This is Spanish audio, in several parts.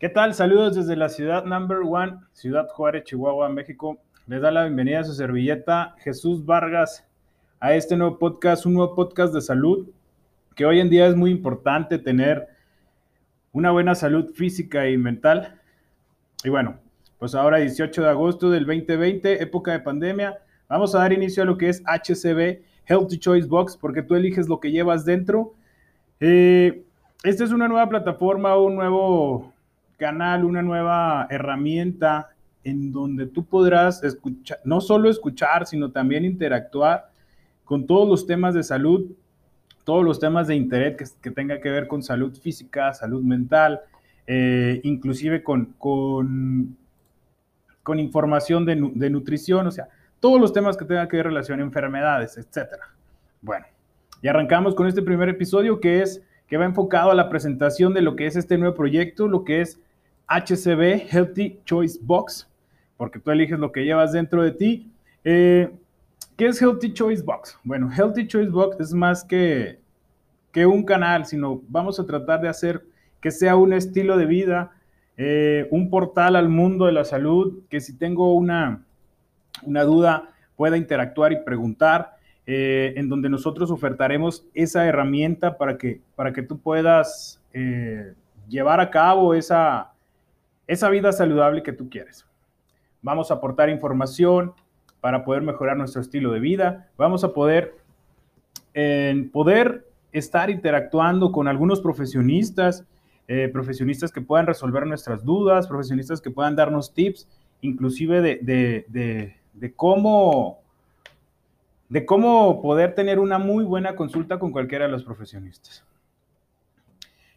¿Qué tal? Saludos desde la ciudad number one, Ciudad Juárez, Chihuahua, México. Les da la bienvenida a su servilleta Jesús Vargas a este nuevo podcast, un nuevo podcast de salud, que hoy en día es muy importante tener una buena salud física y mental. Y bueno, pues ahora 18 de agosto del 2020, época de pandemia, vamos a dar inicio a lo que es HCB, Healthy Choice Box, porque tú eliges lo que llevas dentro. Eh, esta es una nueva plataforma, un nuevo canal, una nueva herramienta en donde tú podrás escuchar, no solo escuchar, sino también interactuar con todos los temas de salud, todos los temas de interés que, que tenga que ver con salud física, salud mental, eh, inclusive con, con, con información de, de, nutrición, o sea, todos los temas que tengan que ver relación a enfermedades, etcétera. Bueno, y arrancamos con este primer episodio que es que va enfocado a la presentación de lo que es este nuevo proyecto, lo que es HCB Healthy Choice Box, porque tú eliges lo que llevas dentro de ti. Eh, ¿Qué es Healthy Choice Box? Bueno, Healthy Choice Box es más que, que un canal, sino vamos a tratar de hacer que sea un estilo de vida, eh, un portal al mundo de la salud, que si tengo una, una duda pueda interactuar y preguntar, eh, en donde nosotros ofertaremos esa herramienta para que, para que tú puedas llevar a cabo esa, esa vida saludable que tú quieres. Vamos a aportar información para poder mejorar nuestro estilo de vida. Vamos a poder, eh, poder estar interactuando con algunos profesionistas, eh, profesionistas que puedan resolver nuestras dudas, profesionistas que puedan darnos tips, inclusive de, de, de, de cómo de cómo poder tener una muy buena consulta con cualquiera de los profesionistas.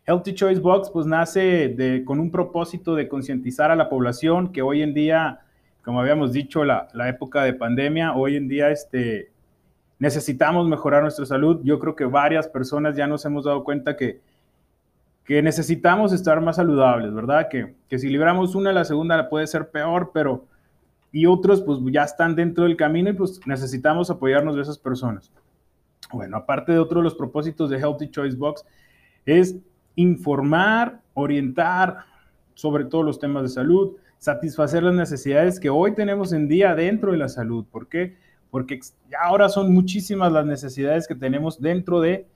Healthy Choice Box pues nace de, con un propósito de concientizar a la población que hoy en día, como habíamos dicho, la, la, época de pandemia, hoy en día este, necesitamos mejorar nuestra salud. Yo creo que varias personas ya nos hemos dado cuenta que, que necesitamos estar más saludables, ¿verdad? Que, que si libramos una, la segunda puede ser peor, pero y otros pues ya están dentro del camino y pues necesitamos apoyarnos de esas personas. Bueno, aparte de otro de los propósitos de Healthy Choice Box es informar, orientar sobre todos los temas de salud, satisfacer las necesidades que hoy tenemos en día dentro de la salud. ¿Por qué? Porque ahora son muchísimas las necesidades que tenemos dentro de,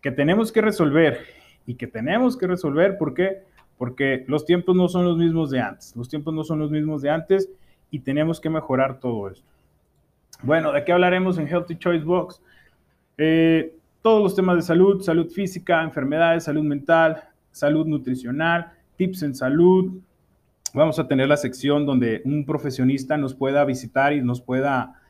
que tenemos que resolver y que tenemos que resolver. ¿Por qué? Porque los tiempos no son los mismos de antes. Los tiempos no son los mismos de antes y tenemos que mejorar todo esto. Bueno, ¿de qué hablaremos en Healthy Choice Box? Eh, todos los temas de salud, salud física, enfermedades, salud mental, salud nutricional, tips en salud. Vamos a tener la sección donde un profesionista nos pueda visitar y nos pueda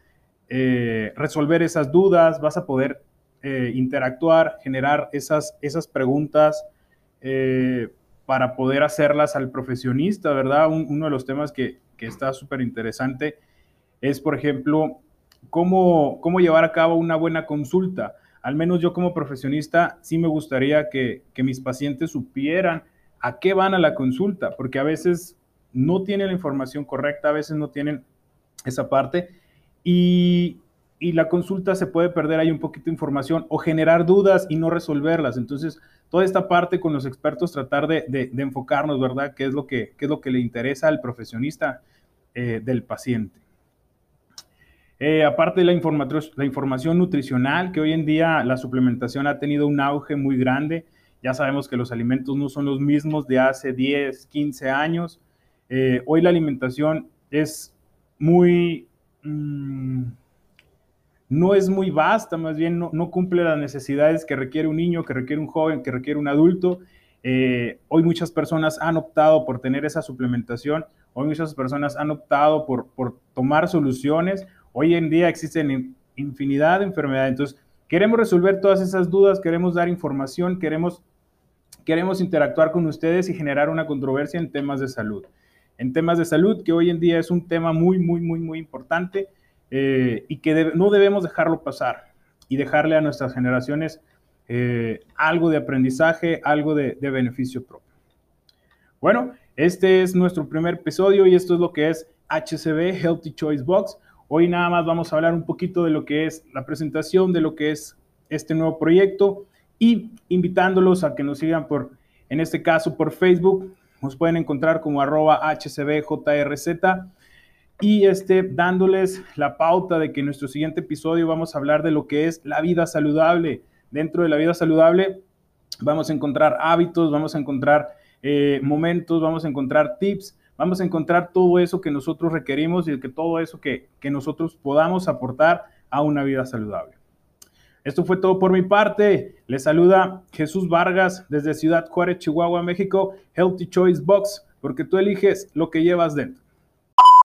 eh, resolver esas dudas. Vas a poder eh, interactuar, generar esas, esas preguntas eh, para poder hacerlas al profesionista, ¿verdad? Un, uno de los temas que, que está súper interesante es, por ejemplo, cómo, cómo llevar a cabo una buena consulta al menos yo como profesionista, sí me gustaría que, mis pacientes supieran a qué van a la consulta, porque a veces no tienen la información correcta, a veces no tienen esa parte y, la consulta se puede perder ahí un poquito de información o generar dudas y no resolverlas. Entonces, toda esta parte con los expertos, tratar de, enfocarnos, ¿verdad? ¿Qué es, lo que, ¿Qué es lo que le interesa al profesionista eh, del paciente? Eh, aparte de la, informa la, información nutricional, que hoy en día la suplementación ha tenido un auge muy grande. Ya sabemos que los alimentos no son los mismos de hace 10, 15 años. Eh, hoy la alimentación es muy... Mmm, no es muy vasta, más bien no, cumple las necesidades que requiere un niño, que requiere un joven, que requiere un adulto. Eh, hoy muchas personas han optado por tener esa suplementación, hoy muchas personas han optado por tomar soluciones Hoy en día existen infinidad de enfermedades, entonces queremos resolver todas esas dudas, queremos dar información, queremos, queremos interactuar con ustedes y generar una controversia en temas de salud. En temas de salud, que hoy en día es un tema muy, muy, muy, muy importante eh, y que no debemos dejarlo pasar y dejarle a nuestras generaciones eh, algo de aprendizaje, algo de, de beneficio propio. Bueno, este es nuestro primer episodio y esto es lo que es HCB, Healthy Choice Box. Hoy nada más vamos a hablar un poquito de lo que es la presentación, de lo que es este nuevo proyecto y invitándolos a que nos sigan por, en este caso, por Facebook, nos pueden encontrar como arroba hcbjrz y este, dándoles la pauta de que en nuestro siguiente episodio vamos a hablar de lo que es la vida saludable. Dentro de la vida saludable vamos a encontrar hábitos, vamos a encontrar eh, momentos, vamos a encontrar tips, vamos a encontrar todo eso que nosotros requerimos y que todo eso que, que nosotros podamos aportar a una vida saludable. Esto fue todo por mi parte. Les saluda Jesús Vargas desde Ciudad Juárez, Chihuahua, México. Healthy Choice Box, porque tú eliges lo que llevas dentro.